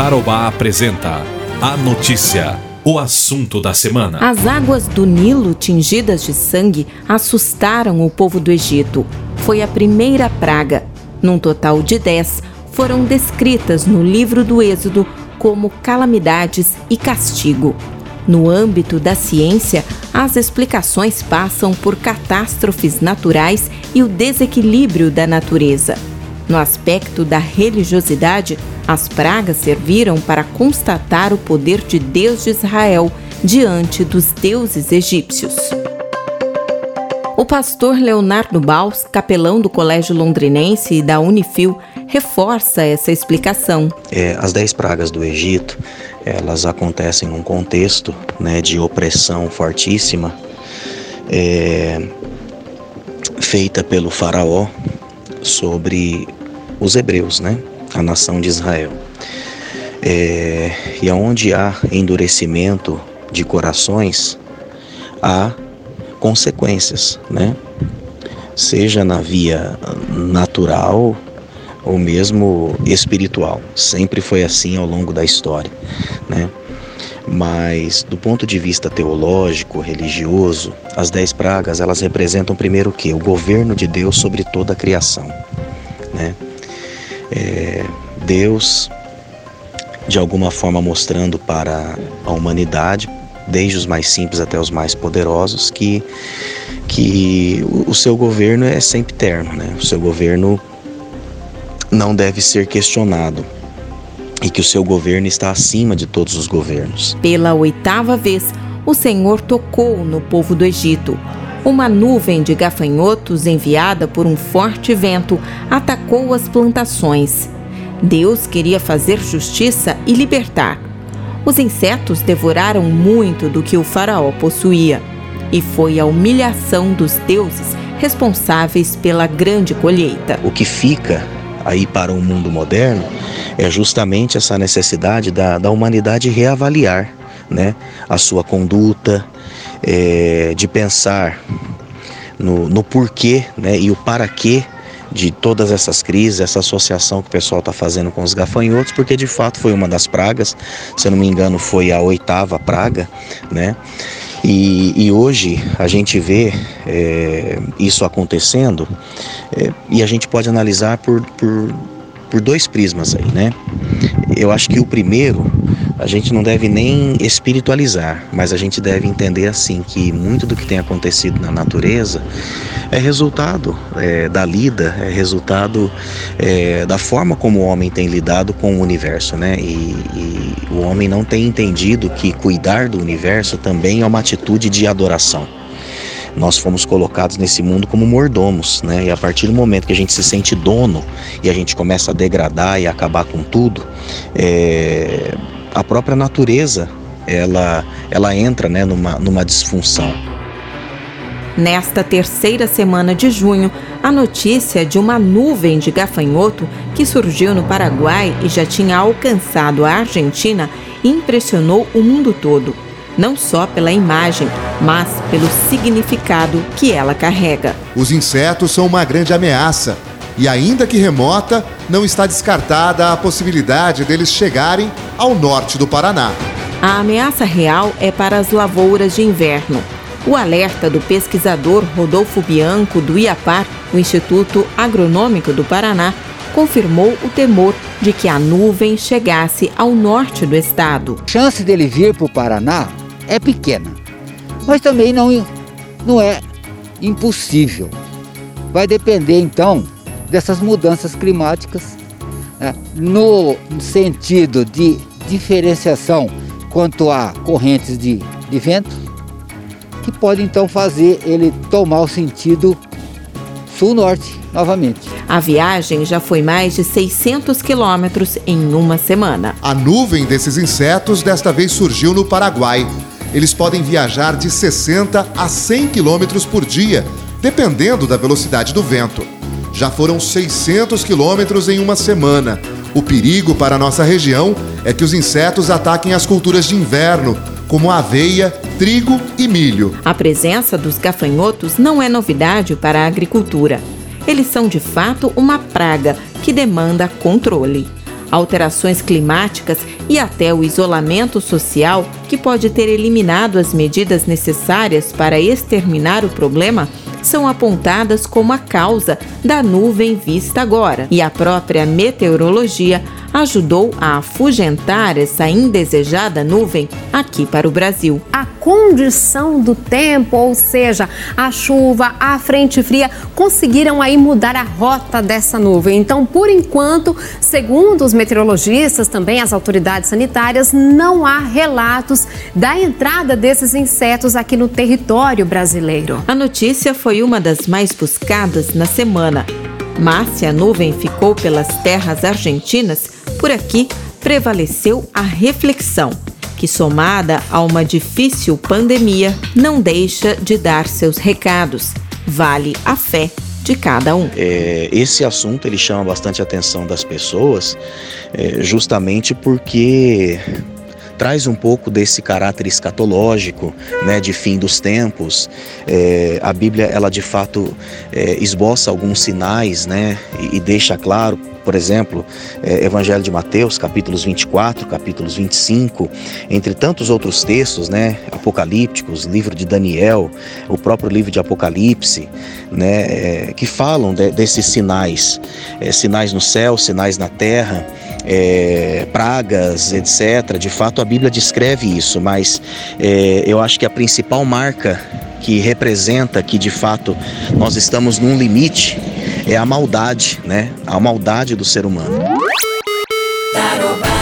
Tarobá apresenta a notícia, o assunto da semana. As águas do Nilo tingidas de sangue assustaram o povo do Egito. Foi a primeira praga. Num total de dez, foram descritas no livro do Êxodo como calamidades e castigo. No âmbito da ciência, as explicações passam por catástrofes naturais e o desequilíbrio da natureza. No aspecto da religiosidade, as pragas serviram para constatar o poder de Deus de Israel diante dos deuses egípcios. O pastor Leonardo Baus, capelão do Colégio Londrinense e da Unifil, reforça essa explicação. É, as dez pragas do Egito, elas acontecem num contexto né, de opressão fortíssima é, feita pelo faraó sobre os hebreus, né, a nação de Israel. É, e aonde há endurecimento de corações, há consequências, né? Seja na via natural ou mesmo espiritual. Sempre foi assim ao longo da história, né? Mas do ponto de vista teológico, religioso, as dez pragas elas representam primeiro o que? O governo de Deus sobre toda a criação, né? É, Deus de alguma forma mostrando para a humanidade, desde os mais simples até os mais poderosos, que, que o seu governo é sempre eterno, né? O seu governo não deve ser questionado e que o seu governo está acima de todos os governos. Pela oitava vez, o Senhor tocou no povo do Egito. Uma nuvem de gafanhotos enviada por um forte vento atacou as plantações. Deus queria fazer justiça e libertar. Os insetos devoraram muito do que o Faraó possuía, e foi a humilhação dos deuses responsáveis pela grande colheita. O que fica aí para o mundo moderno é justamente essa necessidade da, da humanidade reavaliar né, a sua conduta, é, de pensar no, no porquê né, e o para quê de todas essas crises, essa associação que o pessoal está fazendo com os gafanhotos, porque de fato foi uma das pragas, se eu não me engano, foi a oitava praga, né? E, e hoje a gente vê é, isso acontecendo é, e a gente pode analisar por, por, por dois prismas aí, né? Eu acho que o primeiro a gente não deve nem espiritualizar, mas a gente deve entender assim que muito do que tem acontecido na natureza é resultado é, da lida, é resultado é, da forma como o homem tem lidado com o universo, né? E, e o homem não tem entendido que cuidar do universo também é uma atitude de adoração nós fomos colocados nesse mundo como mordomos, né? E a partir do momento que a gente se sente dono e a gente começa a degradar e acabar com tudo, é, a própria natureza ela, ela entra né, numa, numa disfunção. Nesta terceira semana de junho, a notícia de uma nuvem de gafanhoto que surgiu no Paraguai e já tinha alcançado a Argentina impressionou o mundo todo, não só pela imagem, mas pelo significado que ela carrega. Os insetos são uma grande ameaça e, ainda que remota, não está descartada a possibilidade deles chegarem ao norte do Paraná. A ameaça real é para as lavouras de inverno. O alerta do pesquisador Rodolfo Bianco, do IAPAR, o Instituto Agronômico do Paraná, confirmou o temor de que a nuvem chegasse ao norte do estado. A chance dele vir para o Paraná é pequena, mas também não, não é impossível. Vai depender então dessas mudanças climáticas né, no sentido de diferenciação quanto a correntes de, de vento, que pode então fazer ele tomar o sentido sul-norte novamente. A viagem já foi mais de 600 quilômetros em uma semana. A nuvem desses insetos desta vez surgiu no Paraguai. Eles podem viajar de 60 a 100 quilômetros por dia, dependendo da velocidade do vento. Já foram 600 quilômetros em uma semana. O perigo para nossa região é que os insetos ataquem as culturas de inverno, como aveia, trigo e milho. A presença dos gafanhotos não é novidade para a agricultura. Eles são de fato uma praga que demanda controle. alterações climáticas e até o isolamento social, que pode ter eliminado as medidas necessárias para exterminar o problema, são apontadas como a causa da nuvem vista agora. E a própria meteorologia ajudou a afugentar essa indesejada nuvem aqui para o Brasil. A condição do tempo, ou seja, a chuva, a frente fria, conseguiram aí mudar a rota dessa nuvem. Então, por enquanto, segundo os meteorologistas, também as autoridades sanitárias, não há relatos da entrada desses insetos aqui no território brasileiro. A notícia foi uma das mais buscadas na semana. Mas se a nuvem ficou pelas terras argentinas, por aqui prevaleceu a reflexão, que somada a uma difícil pandemia, não deixa de dar seus recados. Vale a fé de cada um. É, esse assunto ele chama bastante a atenção das pessoas, é, justamente porque traz um pouco desse caráter escatológico, né, de fim dos tempos. É, a Bíblia, ela de fato é, esboça alguns sinais, né, e, e deixa claro por exemplo, é, Evangelho de Mateus, capítulos 24, capítulos 25, entre tantos outros textos, né, apocalípticos, livro de Daniel, o próprio livro de Apocalipse, né, é, que falam de, desses sinais, é, sinais no céu, sinais na terra, é, pragas, etc. De fato, a Bíblia descreve isso, mas é, eu acho que a principal marca que representa que de fato nós estamos num limite é a maldade, né? A maldade do ser humano. Tarobá.